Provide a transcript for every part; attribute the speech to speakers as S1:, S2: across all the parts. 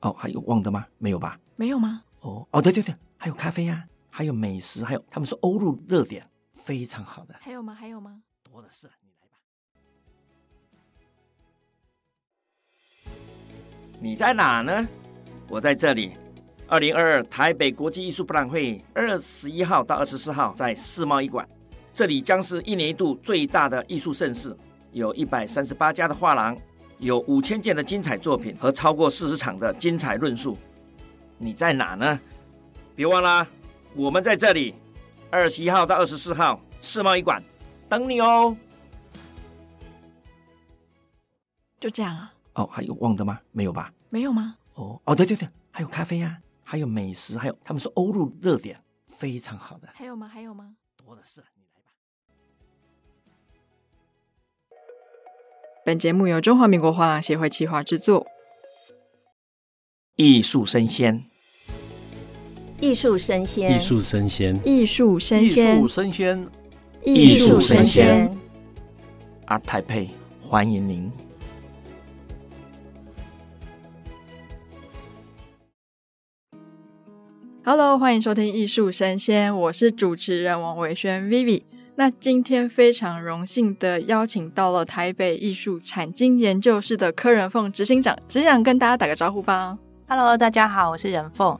S1: 哦，还有忘的吗？没有吧？
S2: 没有吗？
S1: 哦哦，对对对，还有咖啡呀、啊，还有美食，还有他们说欧陆热点，非常好的。
S2: 还有吗？还有吗？
S1: 多的是，你来吧。你在哪呢？我在这里。二零二二台北国际艺术博览会二十一号到二十四号在世贸一馆，这里将是一年一度最大的艺术盛事，有一百三十八家的画廊。有五千件的精彩作品和超过四十场的精彩论述，你在哪呢？别忘了，我们在这里，二十一号到二十四号世贸一馆等你哦。
S2: 就这样啊。
S1: 哦，还有忘的吗？没有吧？
S2: 没有吗？
S1: 哦哦，对对对，还有咖啡呀、啊，还有美食，还有他们说欧陆热点，非常好的。
S2: 还有吗？还有吗？
S1: 多的是。
S2: 本节目由中华民国画廊协会企划制作。
S1: 艺术生鲜，
S3: 艺术生鲜，
S4: 艺术生鲜，
S2: 艺术生鲜，
S4: 艺术生鲜，
S2: 艺术声鲜。
S1: ART TAIPEI，欢迎您。
S2: Hello，欢迎收听艺术生鲜，我是主持人王维轩 Vivi。那今天非常荣幸的邀请到了台北艺术产经研究室的柯仁凤执行长，执行长跟大家打个招呼吧。
S3: Hello，大家好，我是仁凤。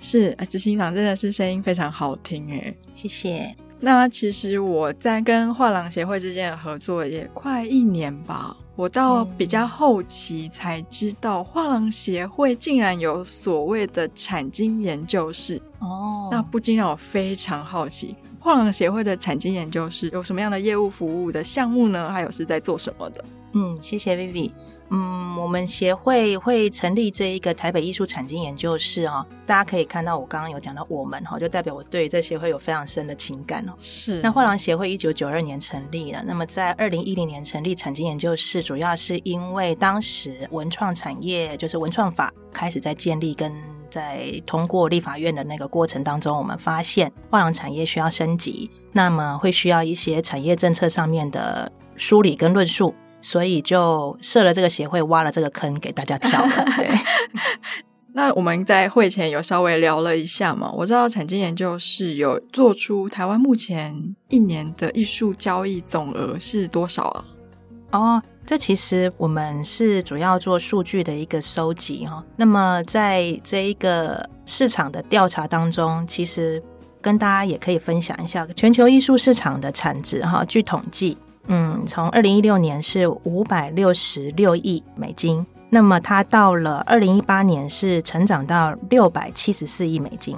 S2: 是，执行长真的是声音非常好听诶，
S3: 谢谢。
S2: 那其实我在跟画廊协会之间的合作也快一年吧，我到比较后期才知道画廊协会竟然有所谓的产经研究室哦，那不禁让我非常好奇。画廊协会的产经研究室有什么样的业务服务的项目呢？还有是在做什么的？
S3: 嗯，谢谢 Vivi。嗯，我们协会会成立这一个台北艺术产经研究室哦。大家可以看到，我刚刚有讲到我们哈，就代表我对这协会有非常深的情感哦。
S2: 是。
S3: 那画廊协会一九九二年成立了，那么在二零一零年成立产经研究室，主要是因为当时文创产业就是文创法开始在建立跟。在通过立法院的那个过程当中，我们发现画廊产业需要升级，那么会需要一些产业政策上面的梳理跟论述，所以就设了这个协会，挖了这个坑给大家跳了。对，
S2: 那我们在会前有稍微聊了一下嘛，我知道产经研究室有做出台湾目前一年的艺术交易总额是多少啊？
S3: 哦。这其实我们是主要做数据的一个收集哈。那么在这一个市场的调查当中，其实跟大家也可以分享一下全球艺术市场的产值哈。据统计，嗯，从二零一六年是五百六十六亿美金，那么它到了二零一八年是成长到六百七十四亿美金，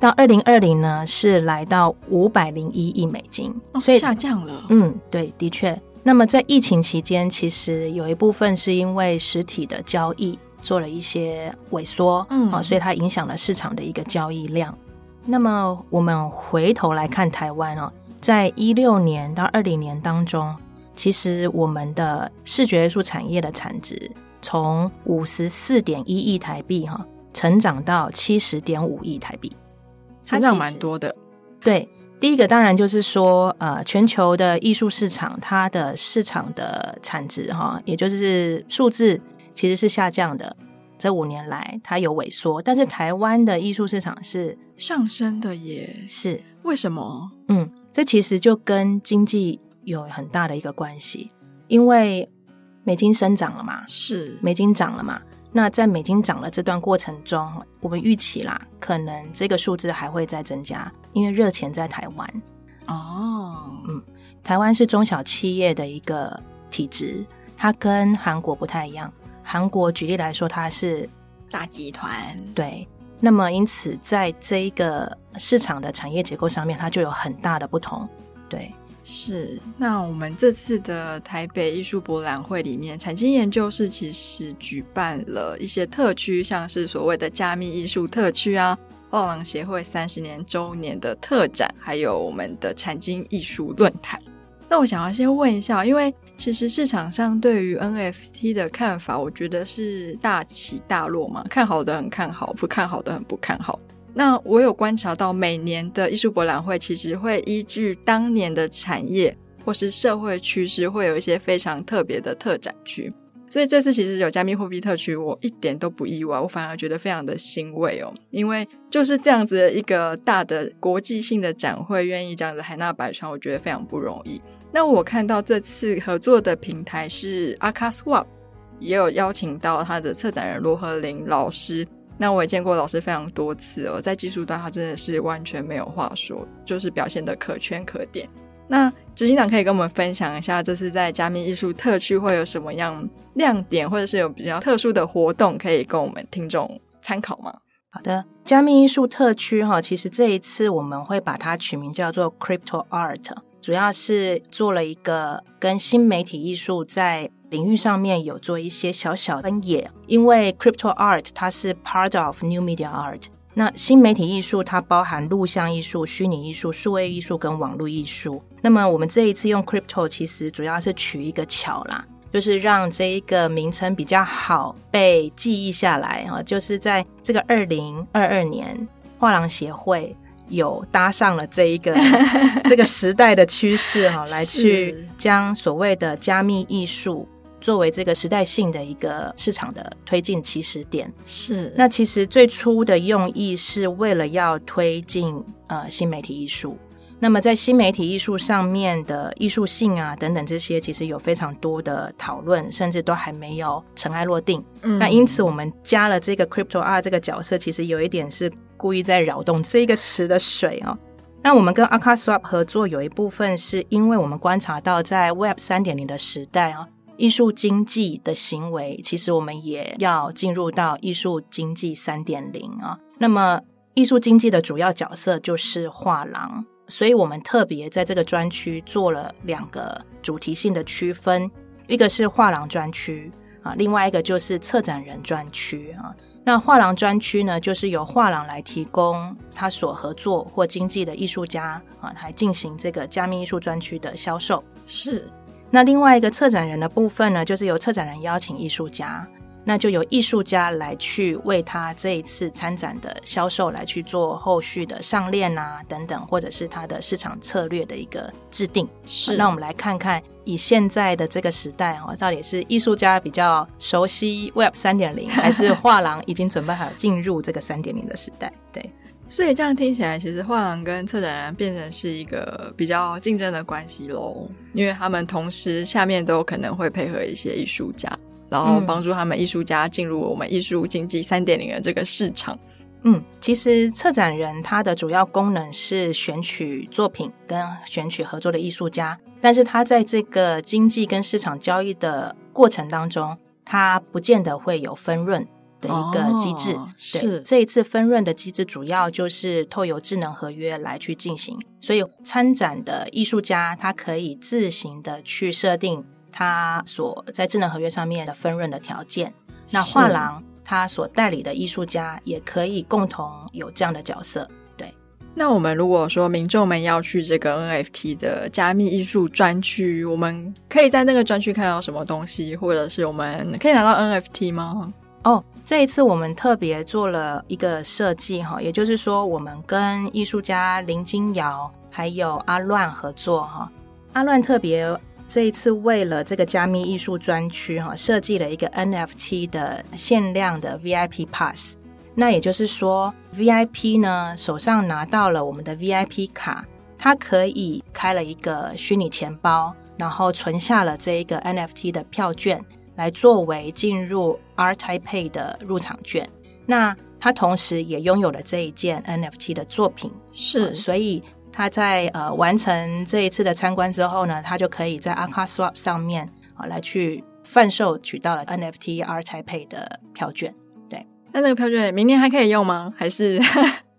S3: 到二零二零呢是来到五百零一亿美金，
S2: 所以下降了。
S3: 嗯，对，的确。那么在疫情期间，其实有一部分是因为实体的交易做了一些萎缩，嗯，啊，所以它影响了市场的一个交易量。那么我们回头来看台湾哦，在一六年到二零年当中，其实我们的视觉艺术产业的产值从五十四点一亿台币哈，成长到七十点五亿台币，
S2: 成长蛮多的，
S3: 对。第一个当然就是说，呃，全球的艺术市场，它的市场的产值哈，也就是数字其实是下降的。这五年来，它有萎缩，但是台湾的艺术市场是
S2: 上升的耶。
S3: 是
S2: 为什么？
S3: 嗯，这其实就跟经济有很大的一个关系，因为美金升涨了嘛，
S2: 是
S3: 美金涨了嘛。那在美金涨了这段过程中，我们预期啦，可能这个数字还会再增加，因为热钱在台湾。
S2: 哦，
S3: 嗯，台湾是中小企业的一个体质，它跟韩国不太一样。韩国举例来说，它是
S2: 大集团，
S3: 对。那么因此，在这一个市场的产业结构上面，它就有很大的不同。对，
S2: 是，那我们这次的台北艺术博览会里面，产经研究室其实举办了一些特区，像是所谓的加密艺术特区啊，画廊协会三十年周年的特展，还有我们的产经艺术论坛。那我想要先问一下，因为其实市场上对于 NFT 的看法，我觉得是大起大落嘛，看好的很看好，不看好的很不看好。那我有观察到，每年的艺术博览会其实会依据当年的产业或是社会趋势，会有一些非常特别的特展区。所以这次其实有加密货币特区，我一点都不意外，我反而觉得非常的欣慰哦，因为就是这样子的一个大的国际性的展会，愿意这样子海纳百川，我觉得非常不容易。那我看到这次合作的平台是 AkaSwap，也有邀请到他的策展人罗和林老师。那我也见过老师非常多次哦，在技术端他真的是完全没有话说，就是表现得可圈可点。那执行长可以跟我们分享一下，这次在加密艺术特区会有什么样亮点，或者是有比较特殊的活动，可以供我们听众参考吗？
S3: 好的，加密艺术特区哈，其实这一次我们会把它取名叫做 Crypto Art，主要是做了一个跟新媒体艺术在领域上面有做一些小小分野，因为 Crypto Art 它是 part of New Media Art。那新媒体艺术它包含录像艺术、虚拟艺术、数位艺术跟网络艺术。那么我们这一次用 Crypto，其实主要是取一个巧啦，就是让这一个名称比较好被记忆下来啊。就是在这个二零二二年，画廊协会有搭上了这一个 这个时代的趋势哈，来去将所谓的加密艺术。作为这个时代性的一个市场的推进起始点，
S2: 是。
S3: 那其实最初的用意是为了要推进呃新媒体艺术。那么在新媒体艺术上面的艺术性啊等等这些，其实有非常多的讨论，甚至都还没有尘埃落定。嗯。那因此我们加了这个 Crypto Art 这个角色，其实有一点是故意在扰动这一个词的水哦。那我们跟 AkaSwap 合作有一部分是因为我们观察到在 Web 三点零的时代啊。艺术经济的行为，其实我们也要进入到艺术经济三点零啊。那么，艺术经济的主要角色就是画廊，所以我们特别在这个专区做了两个主题性的区分，一个是画廊专区啊，另外一个就是策展人专区啊。那画廊专区呢，就是由画廊来提供他所合作或经纪的艺术家啊，来进行这个加密艺术专区的销售。
S2: 是。
S3: 那另外一个策展人的部分呢，就是由策展人邀请艺术家，那就由艺术家来去为他这一次参展的销售来去做后续的上链啊等等，或者是他的市场策略的一个制定。
S2: 是，
S3: 那我们来看看以现在的这个时代哈，到底是艺术家比较熟悉 Web 三点零，还是画廊已经准备好进入这个三点零的时代？对。
S2: 所以这样听起来，其实画廊跟策展人变成是一个比较竞争的关系喽，因为他们同时下面都可能会配合一些艺术家，然后帮助他们艺术家进入我们艺术经济三点零的这个市场。
S3: 嗯，其实策展人他的主要功能是选取作品跟选取合作的艺术家，但是他在这个经济跟市场交易的过程当中，他不见得会有分润。的一个机制，
S2: 哦、
S3: 对，
S2: 是
S3: 这一次分润的机制主要就是透由智能合约来去进行，所以参展的艺术家他可以自行的去设定他所在智能合约上面的分润的条件。那画廊他所代理的艺术家也可以共同有这样的角色。对，
S2: 那我们如果说民众们要去这个 NFT 的加密艺术专区，我们可以在那个专区看到什么东西，或者是我们可以拿到 NFT 吗？
S3: 哦。这一次我们特别做了一个设计哈，也就是说，我们跟艺术家林金瑶还有阿乱合作哈。阿乱特别这一次为了这个加密艺术专区哈，设计了一个 NFT 的限量的 VIP Pass。那也就是说，VIP 呢手上拿到了我们的 VIP 卡，它可以开了一个虚拟钱包，然后存下了这一个 NFT 的票券。来作为进入 Taipei 的入场券，那他同时也拥有了这一件 NFT 的作品，
S2: 是，
S3: 呃、所以他在呃完成这一次的参观之后呢，他就可以在 AkaSwap 上面啊、呃、来去贩售取到了 NFT Art Taipei 的票券。对，
S2: 那这个票券明年还可以用吗？还是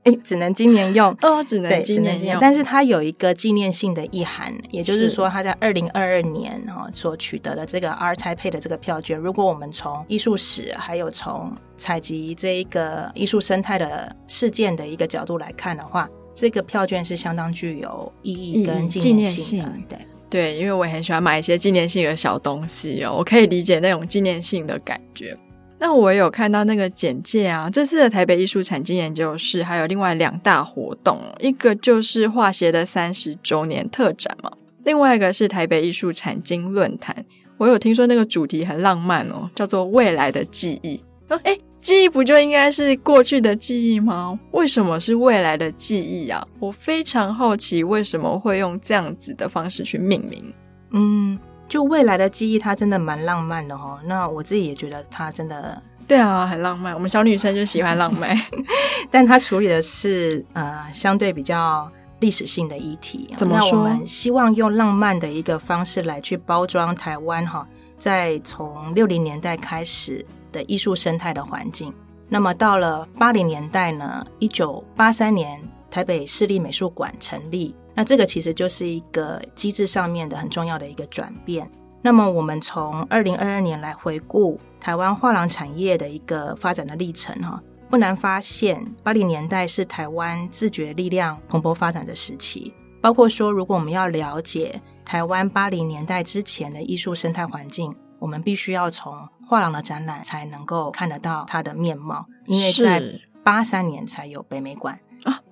S3: 哎，只能今年用
S2: 哦，只能今年用，
S3: 但是它有一个纪念性的意涵，也就是说，它在二零二二年哈所取得的这个 ART TAIPEI 的这个票券，如果我们从艺术史还有从采集这一个艺术生态的事件的一个角度来看的话，这个票券是相当具有意义跟纪念性的。对
S2: 对，因为我也很喜欢买一些纪念性的小东西哦，我可以理解那种纪念性的感觉。那我有看到那个简介啊，这次的台北艺术产经研究室还有另外两大活动，一个就是画协的三十周年特展嘛，另外一个是台北艺术产经论坛。我有听说那个主题很浪漫哦，叫做未来的记忆。哦，诶，记忆不就应该是过去的记忆吗？为什么是未来的记忆啊？我非常好奇为什么会用这样子的方式去命名。
S3: 嗯。就未来的记忆，它真的蛮浪漫的哦。那我自己也觉得它真的，
S2: 对啊，很浪漫。我们小女生就喜欢浪漫，
S3: 但它处理的是呃相对比较历史性的议题。
S2: 怎么说？
S3: 那我们希望用浪漫的一个方式来去包装台湾哈，在从六零年代开始的艺术生态的环境。那么到了八零年代呢，一九八三年台北市立美术馆成立。那这个其实就是一个机制上面的很重要的一个转变。那么我们从二零二二年来回顾台湾画廊产业的一个发展的历程哈，不难发现，八零年代是台湾自觉力量蓬勃发展的时期。包括说，如果我们要了解台湾八零年代之前的艺术生态环境，我们必须要从画廊的展览才能够看得到它的面貌，因为在八三年才有北美馆。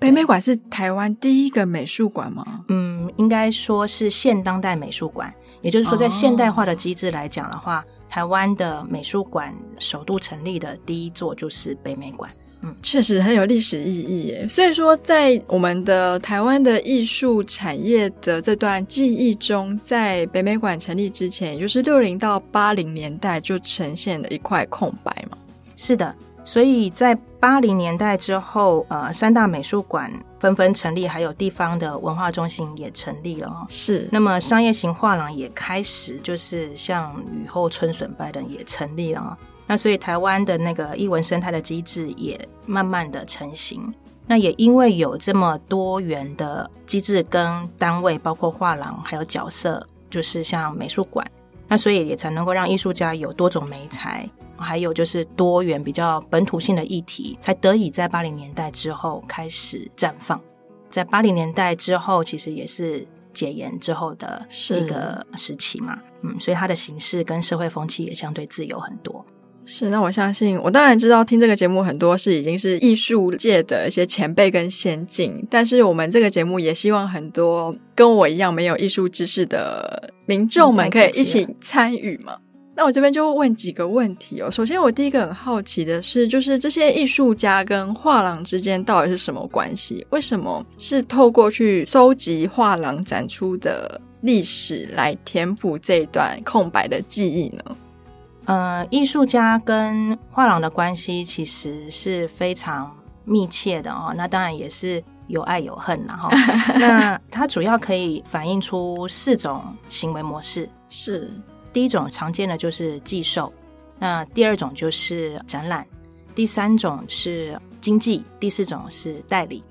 S2: 啊，北美馆是台湾第一个美术馆吗？
S3: 嗯，应该说是现当代美术馆。也就是说，在现代化的机制来讲的话，哦、台湾的美术馆首度成立的第一座就是北美馆。嗯，
S2: 确实很有历史意义耶。所以说，在我们的台湾的艺术产业的这段记忆中，在北美馆成立之前，也就是六零到八零年代，就呈现了一块空白嘛。
S3: 是的。所以在八零年代之后，呃，三大美术馆纷纷成立，还有地方的文化中心也成立了。
S2: 是，
S3: 那么商业型画廊也开始就是像雨后春笋般的也成立了。那所以台湾的那个艺文生态的机制也慢慢的成型。那也因为有这么多元的机制跟单位，包括画廊还有角色，就是像美术馆，那所以也才能够让艺术家有多种媒材。还有就是多元比较本土性的议题，才得以在八零年代之后开始绽放。在八零年代之后，其实也是解严之后的一个时期嘛，嗯，所以它的形式跟社会风气也相对自由很多。
S2: 是，那我相信，我当然知道听这个节目很多是已经是艺术界的一些前辈跟先进，但是我们这个节目也希望很多跟我一样没有艺术知识的民众们可以一起参与嘛。那我这边就问几个问题哦。首先，我第一个很好奇的是，就是这些艺术家跟画廊之间到底是什么关系？为什么是透过去收集画廊展出的历史来填补这一段空白的记忆呢？
S3: 呃，艺术家跟画廊的关系其实是非常密切的哦。那当然也是有爱有恨然后 那它主要可以反映出四种行为模式，
S2: 是。
S3: 第一种常见的就是寄售，那第二种就是展览，第三种是经纪，第四种是代理。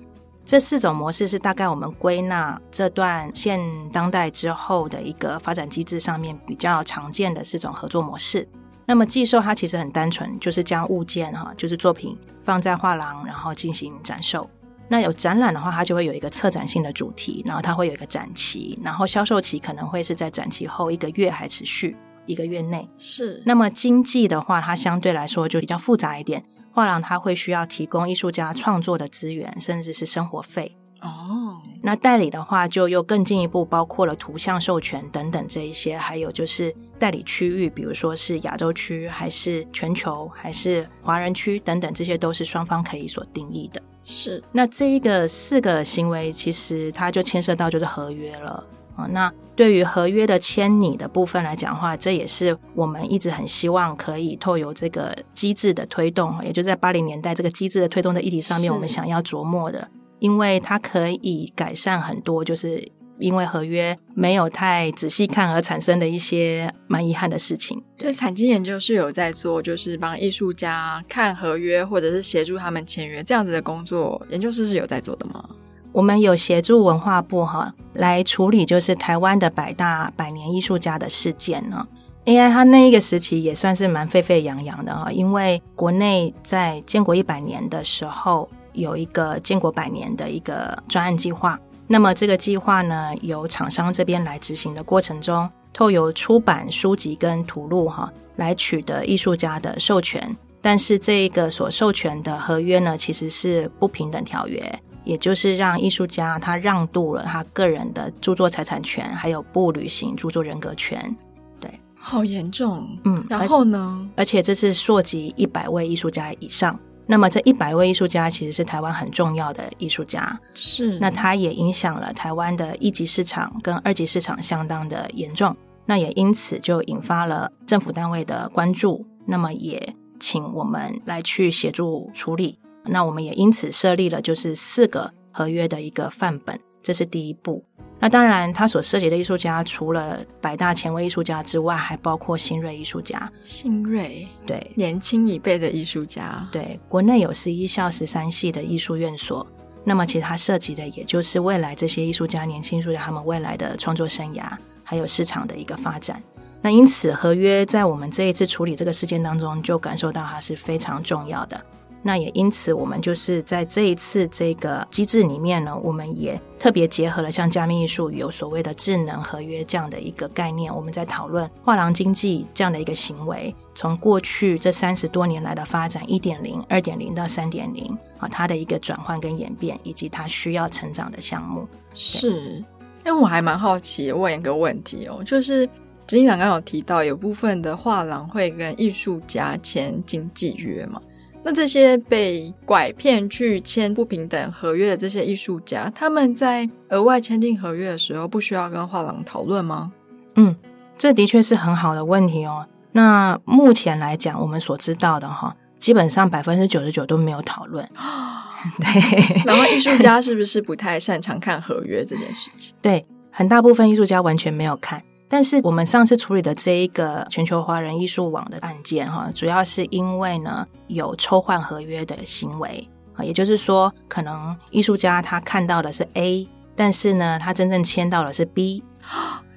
S3: 这四种模式是大概我们归纳这段现当代之后的一个发展机制上面比较常见的四种合作模式。那么寄售它其实很单纯，就是将物件哈，就是作品放在画廊，然后进行展售。那有展览的话，它就会有一个策展性的主题，然后它会有一个展期，然后销售期可能会是在展期后一个月还持续一个月内。
S2: 是。
S3: 那么经济的话，它相对来说就比较复杂一点，画廊它会需要提供艺术家创作的资源，甚至是生活费。
S2: 哦。
S3: 那代理的话，就又更进一步，包括了图像授权等等这一些，还有就是代理区域，比如说是亚洲区，还是全球，还是华人区等等，这些都是双方可以所定义的。
S2: 是，
S3: 那这一个四个行为，其实它就牵涉到就是合约了。啊。那对于合约的签拟的部分来讲的话，这也是我们一直很希望可以透由这个机制的推动，也就在八零年代这个机制的推动的议题上面，我们想要琢磨的，因为它可以改善很多就是因为合约没有太仔细看而产生的一些蛮遗憾的事情。
S2: 对，产经研究是有在做，就是帮艺术家看合约，或者是协助他们签约这样子的工作。研究室是有在做的吗？
S3: 我们有协助文化部哈来处理，就是台湾的百大百年艺术家的事件呢。因为他那一个时期也算是蛮沸沸扬扬的哈，因为国内在建国一百年的时候有一个建国百年的一个专案计划，那么这个计划呢，由厂商这边来执行的过程中，透由出版书籍跟图录哈来取得艺术家的授权，但是这一个所授权的合约呢，其实是不平等条约。也就是让艺术家他让渡了他个人的著作财产权，还有不履行著作人格权，对，
S2: 好严重，
S3: 嗯，
S2: 然后呢？
S3: 而且这是涉及一百位艺术家以上，那么这一百位艺术家其实是台湾很重要的艺术家，
S2: 是，
S3: 那他也影响了台湾的一级市场跟二级市场相当的严重，那也因此就引发了政府单位的关注，那么也请我们来去协助处理。那我们也因此设立了就是四个合约的一个范本，这是第一步。那当然，他所涉及的艺术家除了百大前卫艺术家之外，还包括新锐艺术家。
S2: 新锐，
S3: 对，
S2: 年轻一辈的艺术家。
S3: 对，国内有十一校十三系的艺术院所。那么，其实它涉及的也就是未来这些艺术家、年轻艺术家他们未来的创作生涯，还有市场的一个发展。那因此，合约在我们这一次处理这个事件当中，就感受到它是非常重要的。那也因此，我们就是在这一次这个机制里面呢，我们也特别结合了像加密艺术有所谓的智能合约这样的一个概念，我们在讨论画廊经济这样的一个行为，从过去这三十多年来的发展，一点零、二点零到三点零啊，它的一个转换跟演变，以及它需要成长的项目。
S2: 是，哎我还蛮好奇，问一个问题哦，就是执行长刚刚有提到，有部分的画廊会跟艺术家签经纪约嘛？那这些被拐骗去签不平等合约的这些艺术家，他们在额外签订合约的时候，不需要跟画廊讨论吗？
S3: 嗯，这的确是很好的问题哦。那目前来讲，我们所知道的哈，基本上百分之九十九都没有讨论。对，
S2: 然后艺术家是不是不太擅长看合约这件事情？
S3: 对，很大部分艺术家完全没有看。但是我们上次处理的这一个全球华人艺术网的案件，哈，主要是因为呢有抽换合约的行为，啊，也就是说，可能艺术家他看到的是 A，但是呢，他真正签到的是 B，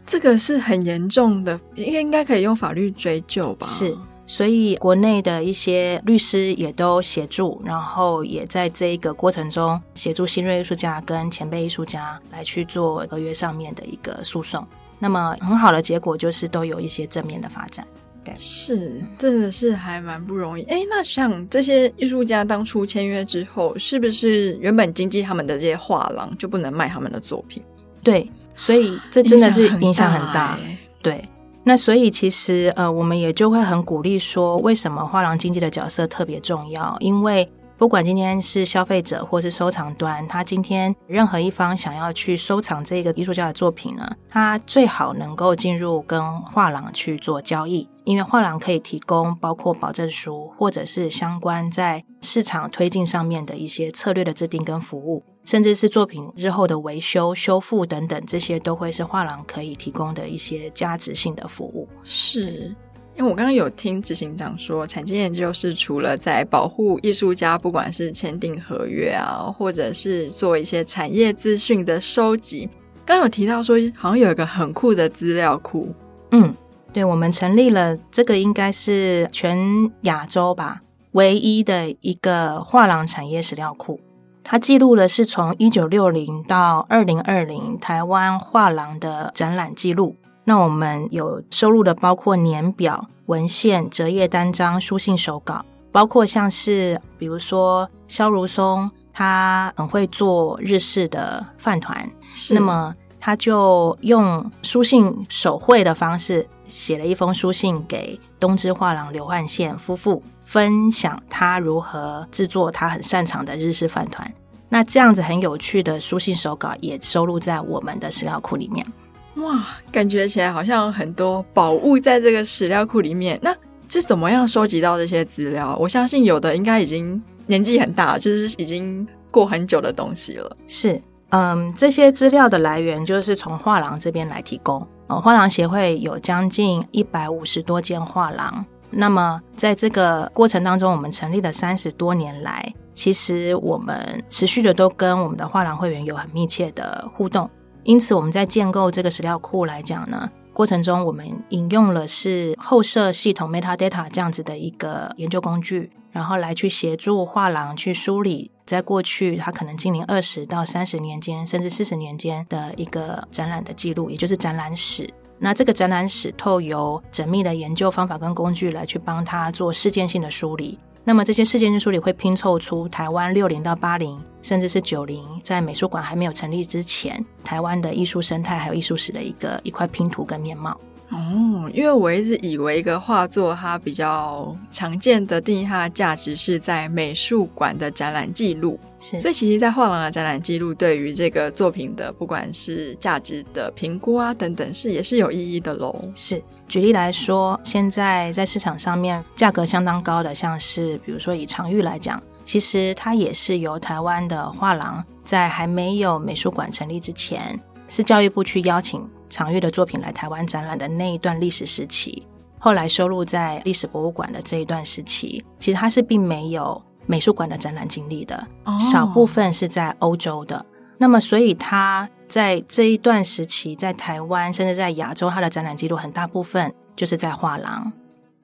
S2: 这个是很严重的，应该应该可以用法律追究吧？
S3: 是，所以国内的一些律师也都协助，然后也在这一个过程中协助新锐艺术家跟前辈艺术家来去做合约上面的一个诉讼。那么很好的结果就是都有一些正面的发展，对，
S2: 是，真的是还蛮不容易。哎，那像这些艺术家当初签约之后，是不是原本经纪他们的这些画廊就不能卖他们的作品？
S3: 对，所以这真的是影响很大。对，那所以其实呃，我们也就会很鼓励说，为什么画廊经纪的角色特别重要？因为不管今天是消费者或是收藏端，他今天任何一方想要去收藏这个艺术家的作品呢，他最好能够进入跟画廊去做交易，因为画廊可以提供包括保证书或者是相关在市场推进上面的一些策略的制定跟服务，甚至是作品日后的维修、修复等等，这些都会是画廊可以提供的一些价值性的服务。
S2: 是。因为我刚刚有听执行长说，产经研究室除了在保护艺术家，不管是签订合约啊，或者是做一些产业资讯的收集，刚有提到说，好像有一个很酷的资料库。
S3: 嗯，对，我们成立了这个，应该是全亚洲吧，唯一的一个画廊产业史料库。它记录的是从一九六零到二零二零台湾画廊的展览记录。那我们有收录的包括年表、文献、折页单张、书信手稿，包括像是比如说萧如松，他很会做日式的饭团，那么他就用书信手绘的方式写了一封书信给东芝画廊刘焕宪夫妇，分享他如何制作他很擅长的日式饭团。那这样子很有趣的书信手稿也收录在我们的史料库里面。
S2: 哇，感觉起来好像很多宝物在这个史料库里面。那是怎么样收集到这些资料？我相信有的应该已经年纪很大，就是已经过很久的东西了。
S3: 是，嗯，这些资料的来源就是从画廊这边来提供。呃，画廊协会有将近一百五十多间画廊。那么在这个过程当中，我们成立了三十多年来，其实我们持续的都跟我们的画廊会员有很密切的互动。因此，我们在建构这个史料库来讲呢，过程中我们引用了是后设系统 metadata 这样子的一个研究工具，然后来去协助画廊去梳理。在过去，它可能经营二十到三十年间，甚至四十年间的一个展览的记录，也就是展览史。那这个展览史透由缜密的研究方法跟工具来去帮他做事件性的梳理。那么这些事件日书里会拼凑出台湾六零到八零，甚至是九零，在美术馆还没有成立之前，台湾的艺术生态还有艺术史的一个一块拼图跟面貌。
S2: 哦，因为我一直以为一个画作它比较常见的定义，它的价值是在美术馆的展览记录，
S3: 是。
S2: 所以其实，在画廊的展览记录对于这个作品的不管是价值的评估啊等等，是也是有意义的喽。
S3: 是，举例来说，现在在市场上面价格相当高的，像是比如说以常玉来讲，其实它也是由台湾的画廊在还没有美术馆成立之前，是教育部去邀请。常玉的作品来台湾展览的那一段历史时期，后来收录在历史博物馆的这一段时期，其实他是并没有美术馆的展览经历的，少部分是在欧洲的。那么，所以他在这一段时期，在台湾甚至在亚洲，他的展览记录很大部分就是在画廊。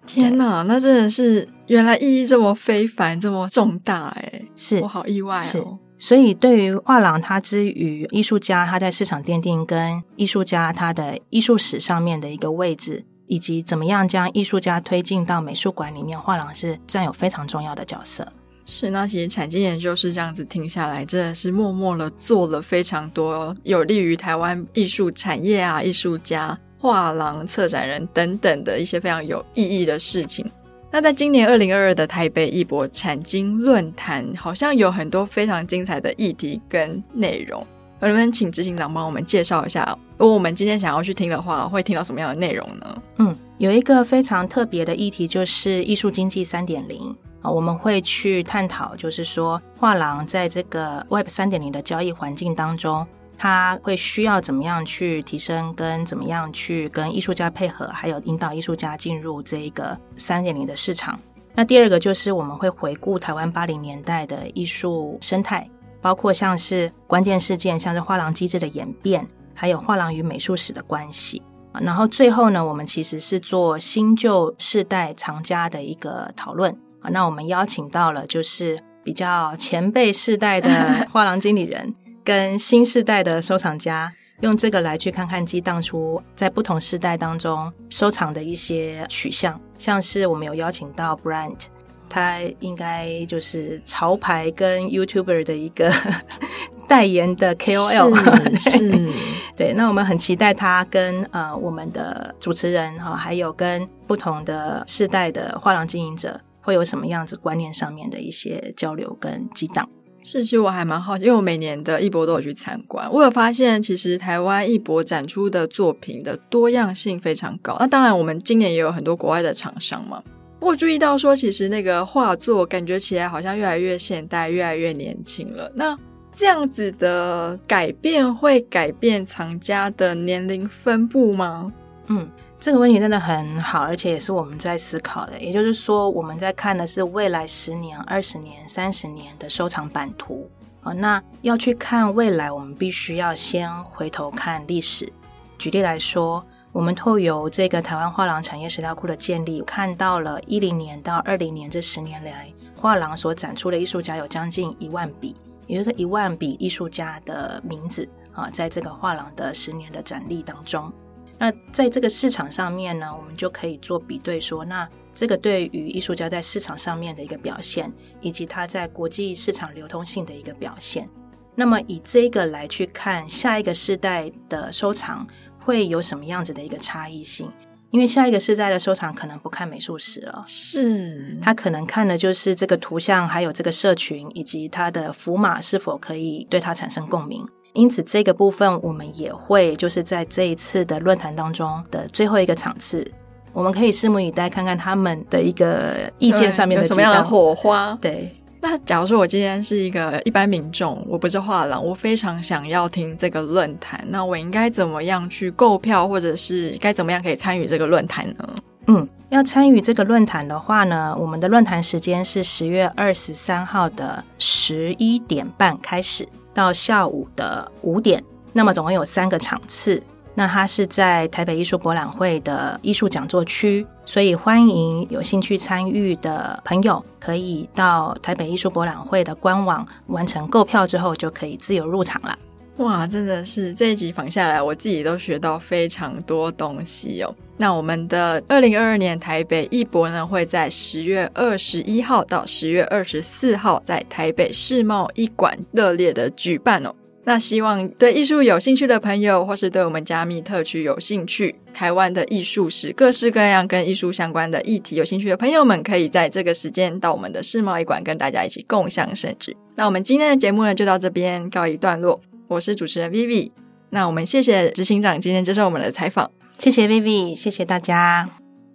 S2: 天哪，那真的是原来意义这么非凡，这么重大哎！
S3: 是，
S2: 我好意外哦。
S3: 所以，对于画廊，它之于艺术家，他在市场奠定跟艺术家他的艺术史上面的一个位置，以及怎么样将艺术家推进到美术馆里面，画廊是占有非常重要的角色。
S2: 是，那其实产经研究是这样子听下来，真的是默默的做了非常多有利于台湾艺术产业啊、艺术家、画廊、策展人等等的一些非常有意义的事情。那在今年二零二二的台北艺博产经论坛，好像有很多非常精彩的议题跟内容。我们请执行长帮我们介绍一下，如果我们今天想要去听的话，会听到什么样的内容呢？
S3: 嗯，有一个非常特别的议题，就是艺术经济三点零啊，我们会去探讨，就是说画廊在这个 Web 三点零的交易环境当中。他会需要怎么样去提升，跟怎么样去跟艺术家配合，还有引导艺术家进入这一个三点零的市场。那第二个就是我们会回顾台湾八零年代的艺术生态，包括像是关键事件，像是画廊机制的演变，还有画廊与美术史的关系。然后最后呢，我们其实是做新旧世代藏家的一个讨论啊。那我们邀请到了就是比较前辈世代的画廊经理人。跟新世代的收藏家用这个来去看看激荡出在不同世代当中收藏的一些取向，像是我们有邀请到 Brand，他应该就是潮牌跟 YouTuber 的一个 代言的 KOL，对。那我们很期待他跟呃我们的主持人哈，还有跟不同的世代的画廊经营者会有什么样子观念上面的一些交流跟激荡。
S2: 是，其实我还蛮好奇，因为我每年的艺博都有去参观，我有发现，其实台湾艺博展出的作品的多样性非常高。那当然，我们今年也有很多国外的厂商嘛。我注意到说，其实那个画作感觉起来好像越来越现代，越来越年轻了。那这样子的改变会改变藏家的年龄分布吗？
S3: 嗯。这个问题真的很好，而且也是我们在思考的。也就是说，我们在看的是未来十年、二十年、三十年的收藏版图。啊，那要去看未来，我们必须要先回头看历史。举例来说，我们透由这个台湾画廊产业史料库的建立，看到了一零年到二零年这十年来，画廊所展出的艺术家有将近一万笔，也就是一万笔艺术家的名字啊，在这个画廊的十年的展历当中。那在这个市场上面呢，我们就可以做比对说，说那这个对于艺术家在市场上面的一个表现，以及他在国际市场流通性的一个表现。那么以这个来去看下一个世代的收藏会有什么样子的一个差异性？因为下一个世代的收藏可能不看美术史了，
S2: 是
S3: 他可能看的就是这个图像，还有这个社群，以及他的符码是否可以对他产生共鸣。因此，这个部分我们也会就是在这一次的论坛当中的最后一个场次，我们可以拭目以待，看看他们的一个意见上面的
S2: 什么样的火花。
S3: 对，
S2: 那假如说我今天是一个一般民众，我不是画廊，我非常想要听这个论坛，那我应该怎么样去购票，或者是该怎么样可以参与这个论坛呢？
S3: 嗯，要参与这个论坛的话呢，我们的论坛时间是十月二十三号的十一点半开始，到下午的五点。那么总共有三个场次。那它是在台北艺术博览会的艺术讲座区，所以欢迎有兴趣参与的朋友可以到台北艺术博览会的官网完成购票之后，就可以自由入场了。
S2: 哇，真的是这一集访下来，我自己都学到非常多东西哦。那我们的二零二二年台北艺博呢，会在十月二十一号到十月二十四号在台北世贸艺馆热烈的举办哦。那希望对艺术有兴趣的朋友，或是对我们加密特区有兴趣，台湾的艺术史各式各样跟艺术相关的议题有兴趣的朋友们，可以在这个时间到我们的世贸艺馆跟大家一起共享盛举。那我们今天的节目呢，就到这边告一段落。我是主持人 Vivi，那我们谢谢执行长今天接受我们的采访，
S3: 谢谢 Vivi，谢谢大家。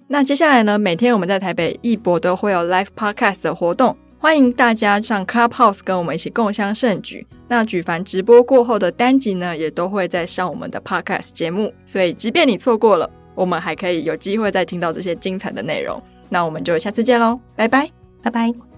S2: 那接下来呢，每天我们在台北艺博都会有 Live Podcast 的活动，欢迎大家上 Clubhouse 跟我们一起共襄盛举。那举凡直播过后的单集呢，也都会在上我们的 Podcast 节目，所以即便你错过了，我们还可以有机会再听到这些精彩的内容。那我们就下次见喽，拜拜，
S3: 拜拜。